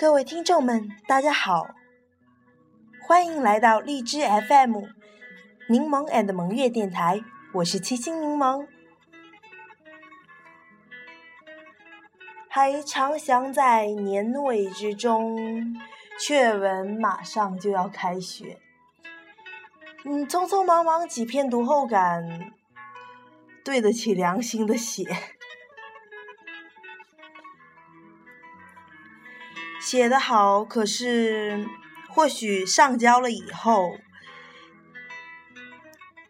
各位听众们，大家好，欢迎来到荔枝 FM 柠檬 and 萌月电台，我是七星柠檬。还常想在年尾之中，却闻马上就要开学。嗯，匆匆忙忙几篇读后感，对得起良心的写。写的好，可是或许上交了以后，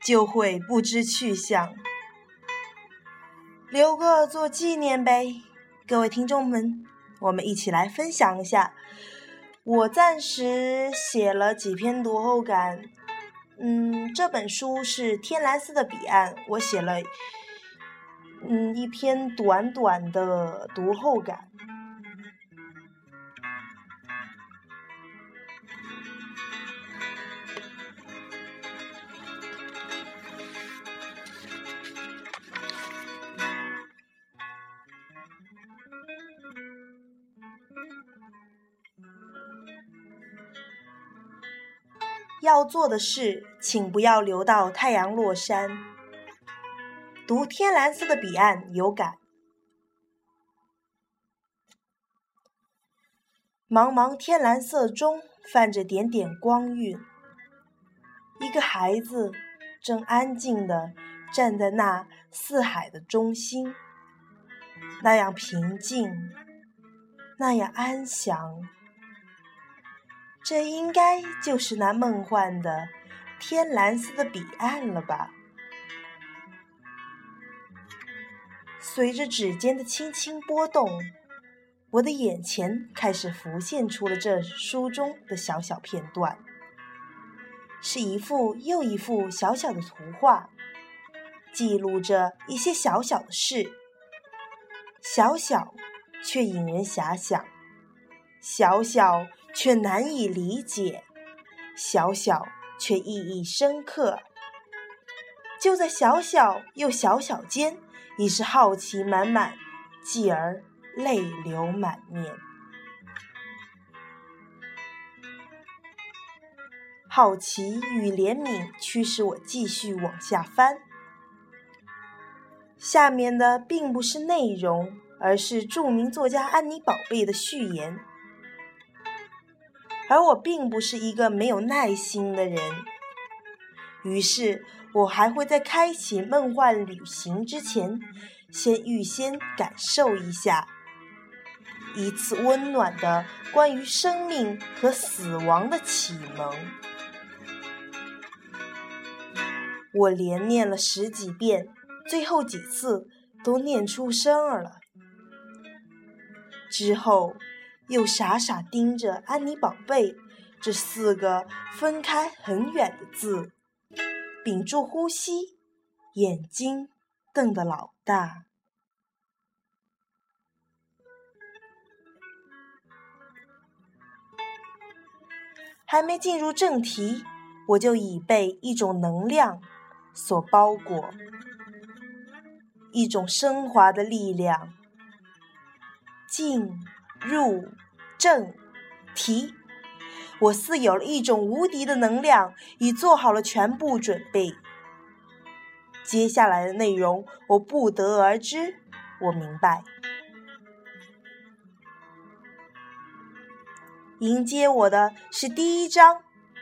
就会不知去向，留个做纪念呗。各位听众们，我们一起来分享一下。我暂时写了几篇读后感，嗯，这本书是《天蓝色的彼岸》，我写了嗯一篇短短的读后感。要做的事，请不要留到太阳落山。读天蓝色的彼岸有感，茫茫天蓝色中泛着点点光晕。一个孩子正安静地站在那四海的中心，那样平静，那样安详。这应该就是那梦幻的天蓝色的彼岸了吧？随着指尖的轻轻拨动，我的眼前开始浮现出了这书中的小小片段，是一幅又一幅小小的图画，记录着一些小小的事，小小却引人遐想，小小。却难以理解，小小却意义深刻。就在小小又小小间，已是好奇满满，继而泪流满面。好奇与怜悯驱使我继续往下翻。下面的并不是内容，而是著名作家安妮宝贝的序言。而我并不是一个没有耐心的人，于是我还会在开启梦幻旅行之前，先预先感受一下一次温暖的关于生命和死亡的启蒙。我连念了十几遍，最后几次都念出声儿了。之后。又傻傻盯着“安妮宝贝”这四个分开很远的字，屏住呼吸，眼睛瞪得老大。还没进入正题，我就已被一种能量所包裹，一种升华的力量，进入。正题，我似有了一种无敌的能量，已做好了全部准备。接下来的内容我不得而知，我明白。迎接我的是第一章，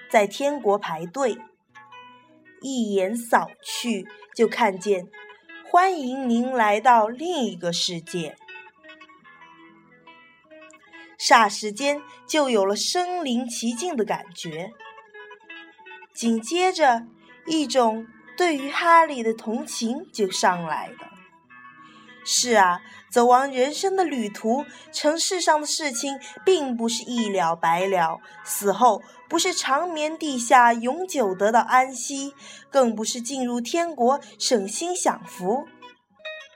在天国排队，一眼扫去就看见，欢迎您来到另一个世界。霎时间就有了身临其境的感觉，紧接着一种对于哈利的同情就上来了。是啊，走完人生的旅途，尘世上的事情并不是一了百了，死后不是长眠地下永久得到安息，更不是进入天国省心享福。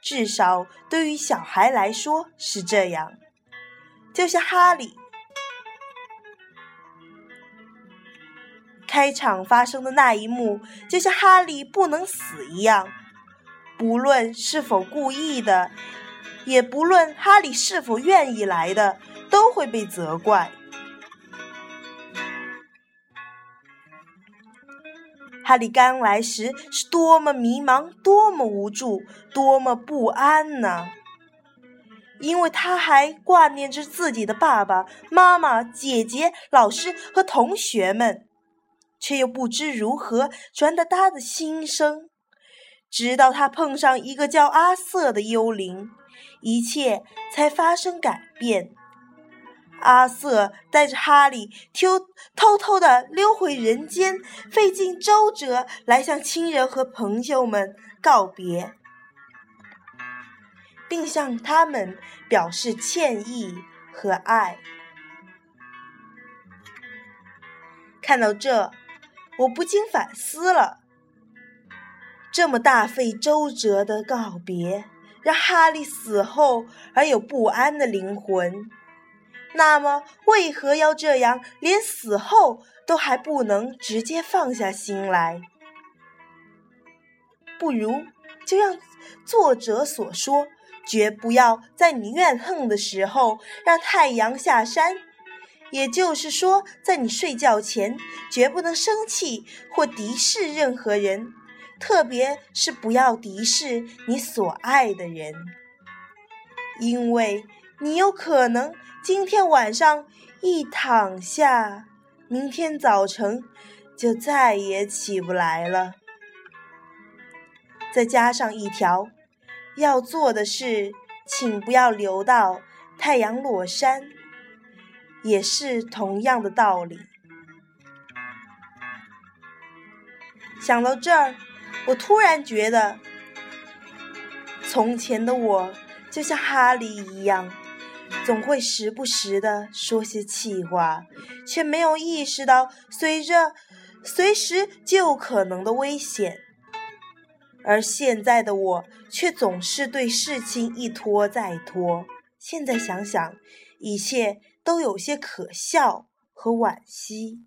至少对于小孩来说是这样。就像哈利开场发生的那一幕，就像哈利不能死一样，不论是否故意的，也不论哈利是否愿意来的，都会被责怪。哈利刚来时是多么迷茫，多么无助，多么不安呢？因为他还挂念着自己的爸爸妈妈、姐姐、老师和同学们，却又不知如何传达他的心声。直到他碰上一个叫阿瑟的幽灵，一切才发生改变。阿瑟带着哈利偷偷偷地溜回人间，费尽周折来向亲人和朋友们告别。并向他们表示歉意和爱。看到这，我不禁反思了：这么大费周折的告别，让哈利死后而有不安的灵魂。那么，为何要这样，连死后都还不能直接放下心来？不如就让作者所说。绝不要在你怨恨的时候让太阳下山，也就是说，在你睡觉前绝不能生气或敌视任何人，特别是不要敌视你所爱的人，因为你有可能今天晚上一躺下，明天早晨就再也起不来了。再加上一条。要做的事，请不要留到太阳落山，也是同样的道理。想到这儿，我突然觉得，从前的我就像哈利一样，总会时不时的说些气话，却没有意识到随着随时就可能的危险。而现在的我却总是对事情一拖再拖。现在想想，一切都有些可笑和惋惜。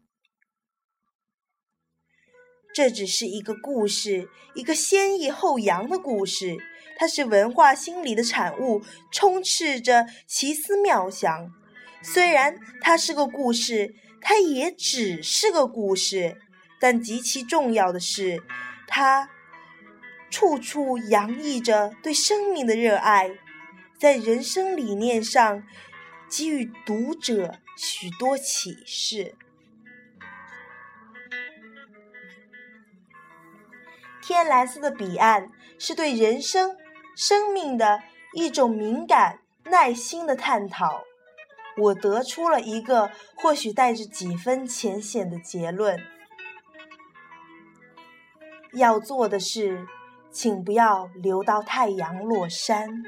这只是一个故事，一个先抑后扬的故事。它是文化心理的产物，充斥着奇思妙想。虽然它是个故事，它也只是个故事。但极其重要的是，它。处处洋溢着对生命的热爱，在人生理念上给予读者许多启示。天蓝色的彼岸是对人生、生命的一种敏感、耐心的探讨。我得出了一个或许带着几分浅显的结论：要做的是。请不要留到太阳落山。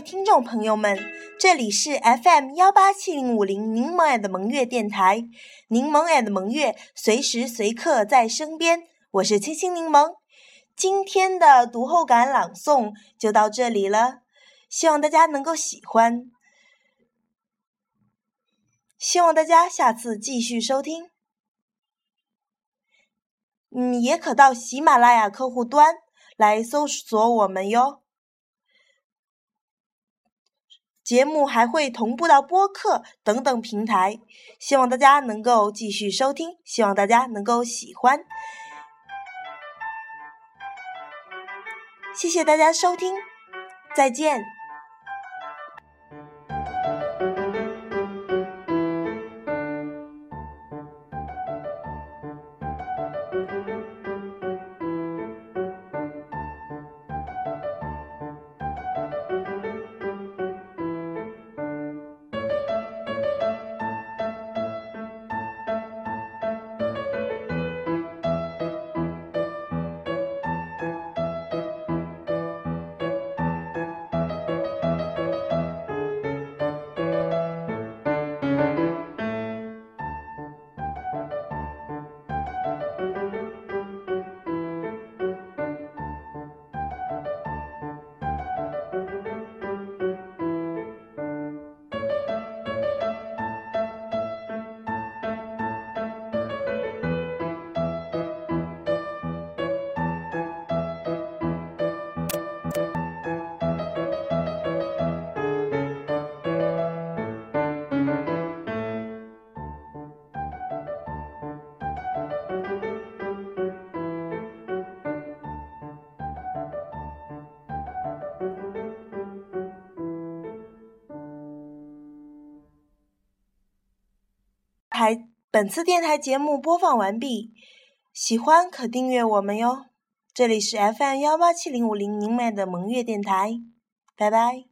听众朋友们，这里是 FM 幺八七零五零柠檬的萌月电台，柠檬的萌月随时随刻在身边，我是清新柠檬。今天的读后感朗诵就到这里了，希望大家能够喜欢，希望大家下次继续收听。嗯，也可到喜马拉雅客户端来搜索我们哟。节目还会同步到播客等等平台，希望大家能够继续收听，希望大家能够喜欢。谢谢大家收听，再见。台本次电台节目播放完毕，喜欢可订阅我们哟。这里是 FM 幺八七零五零宁麦的萌月电台，拜拜。